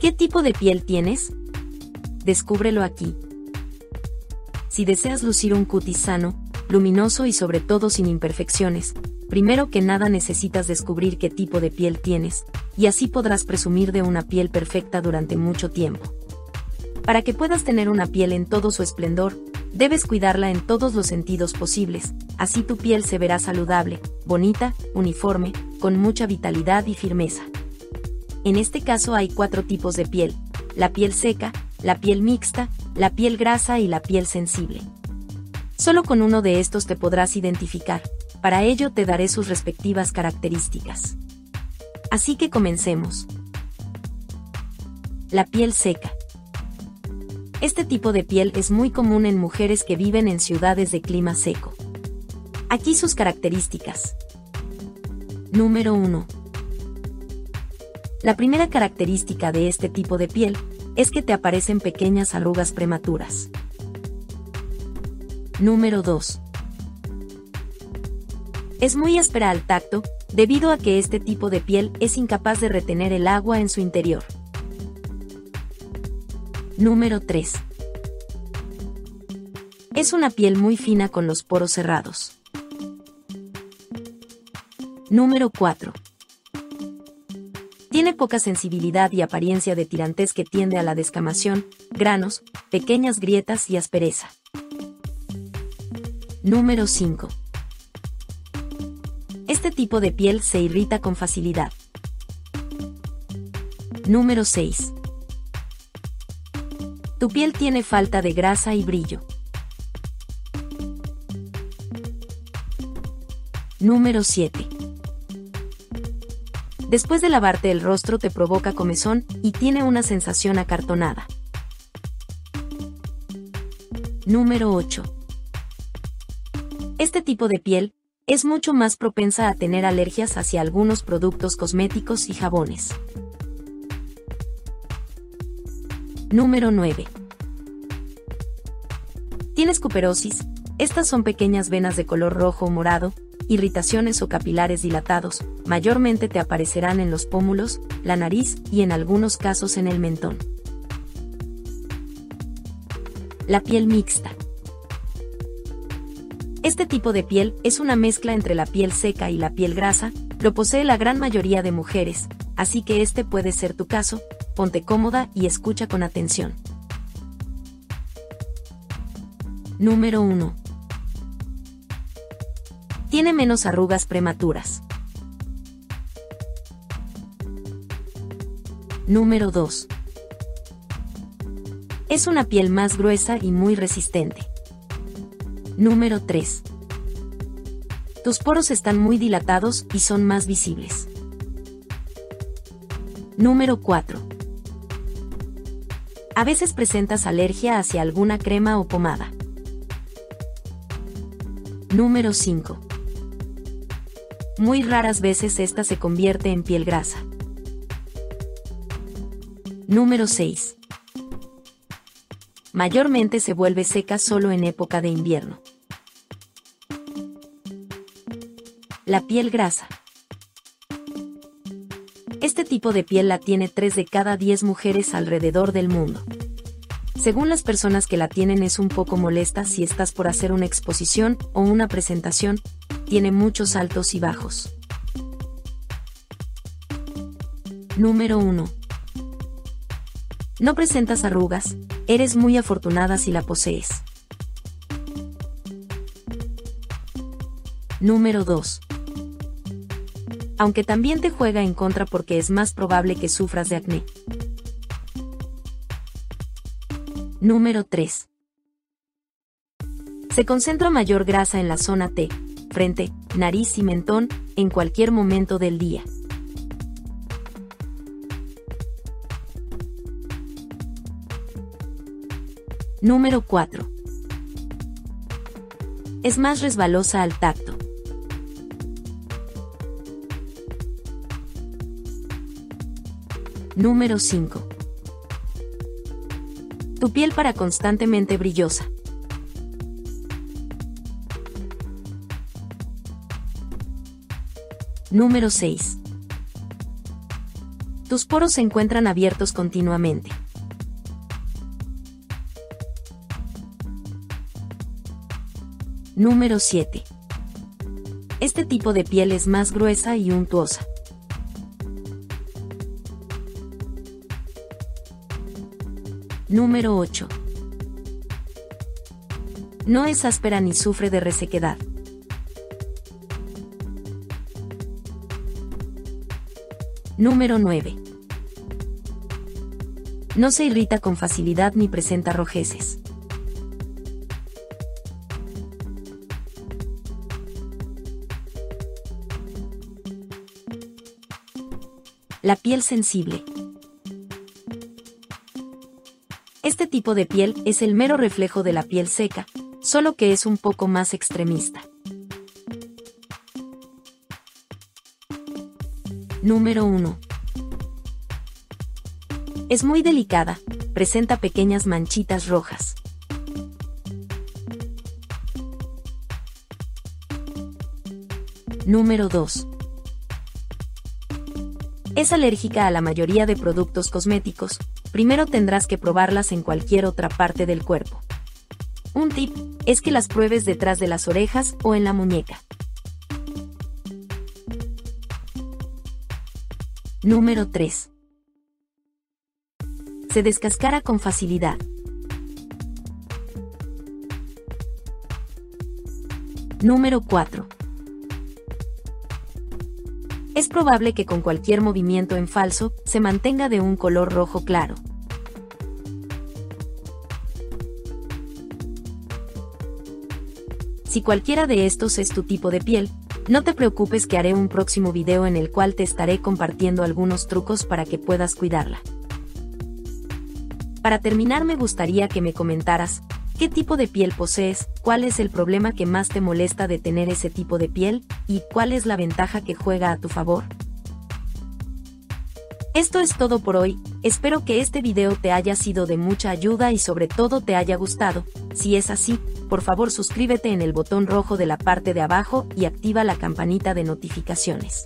¿Qué tipo de piel tienes? Descúbrelo aquí. Si deseas lucir un cutis sano, luminoso y sobre todo sin imperfecciones, primero que nada necesitas descubrir qué tipo de piel tienes, y así podrás presumir de una piel perfecta durante mucho tiempo. Para que puedas tener una piel en todo su esplendor, debes cuidarla en todos los sentidos posibles, así tu piel se verá saludable, bonita, uniforme, con mucha vitalidad y firmeza. En este caso hay cuatro tipos de piel, la piel seca, la piel mixta, la piel grasa y la piel sensible. Solo con uno de estos te podrás identificar, para ello te daré sus respectivas características. Así que comencemos. La piel seca. Este tipo de piel es muy común en mujeres que viven en ciudades de clima seco. Aquí sus características. Número 1. La primera característica de este tipo de piel es que te aparecen pequeñas arrugas prematuras. Número 2. Es muy áspera al tacto, debido a que este tipo de piel es incapaz de retener el agua en su interior. Número 3. Es una piel muy fina con los poros cerrados. Número 4. Tiene poca sensibilidad y apariencia de tirantez que tiende a la descamación, granos, pequeñas grietas y aspereza. Número 5. Este tipo de piel se irrita con facilidad. Número 6. Tu piel tiene falta de grasa y brillo. Número 7. Después de lavarte el rostro te provoca comezón y tiene una sensación acartonada. Número 8. Este tipo de piel es mucho más propensa a tener alergias hacia algunos productos cosméticos y jabones. Número 9. Tienes cuperosis. Estas son pequeñas venas de color rojo o morado, irritaciones o capilares dilatados, mayormente te aparecerán en los pómulos, la nariz y en algunos casos en el mentón. La piel mixta. Este tipo de piel es una mezcla entre la piel seca y la piel grasa, lo posee la gran mayoría de mujeres, así que este puede ser tu caso, ponte cómoda y escucha con atención. Número 1. Tiene menos arrugas prematuras. Número 2. Es una piel más gruesa y muy resistente. Número 3. Tus poros están muy dilatados y son más visibles. Número 4. A veces presentas alergia hacia alguna crema o pomada. Número 5. Muy raras veces esta se convierte en piel grasa. Número 6. Mayormente se vuelve seca solo en época de invierno. La piel grasa. Este tipo de piel la tiene 3 de cada 10 mujeres alrededor del mundo. Según las personas que la tienen es un poco molesta si estás por hacer una exposición o una presentación, tiene muchos altos y bajos. Número 1. No presentas arrugas, eres muy afortunada si la posees. Número 2 aunque también te juega en contra porque es más probable que sufras de acné. Número 3. Se concentra mayor grasa en la zona T, frente, nariz y mentón, en cualquier momento del día. Número 4. Es más resbalosa al tacto. Número 5. Tu piel para constantemente brillosa. Número 6. Tus poros se encuentran abiertos continuamente. Número 7. Este tipo de piel es más gruesa y untuosa. Número 8. No es áspera ni sufre de resequedad. Número 9. No se irrita con facilidad ni presenta rojeces. La piel sensible. Este tipo de piel es el mero reflejo de la piel seca, solo que es un poco más extremista. Número 1. Es muy delicada, presenta pequeñas manchitas rojas. Número 2. Es alérgica a la mayoría de productos cosméticos, primero tendrás que probarlas en cualquier otra parte del cuerpo. Un tip es que las pruebes detrás de las orejas o en la muñeca. Número 3. Se descascara con facilidad. Número 4. Es probable que con cualquier movimiento en falso se mantenga de un color rojo claro. Si cualquiera de estos es tu tipo de piel, no te preocupes que haré un próximo video en el cual te estaré compartiendo algunos trucos para que puedas cuidarla. Para terminar me gustaría que me comentaras, ¿qué tipo de piel posees? ¿Cuál es el problema que más te molesta de tener ese tipo de piel? ¿Y cuál es la ventaja que juega a tu favor? Esto es todo por hoy, espero que este video te haya sido de mucha ayuda y sobre todo te haya gustado, si es así, por favor suscríbete en el botón rojo de la parte de abajo y activa la campanita de notificaciones.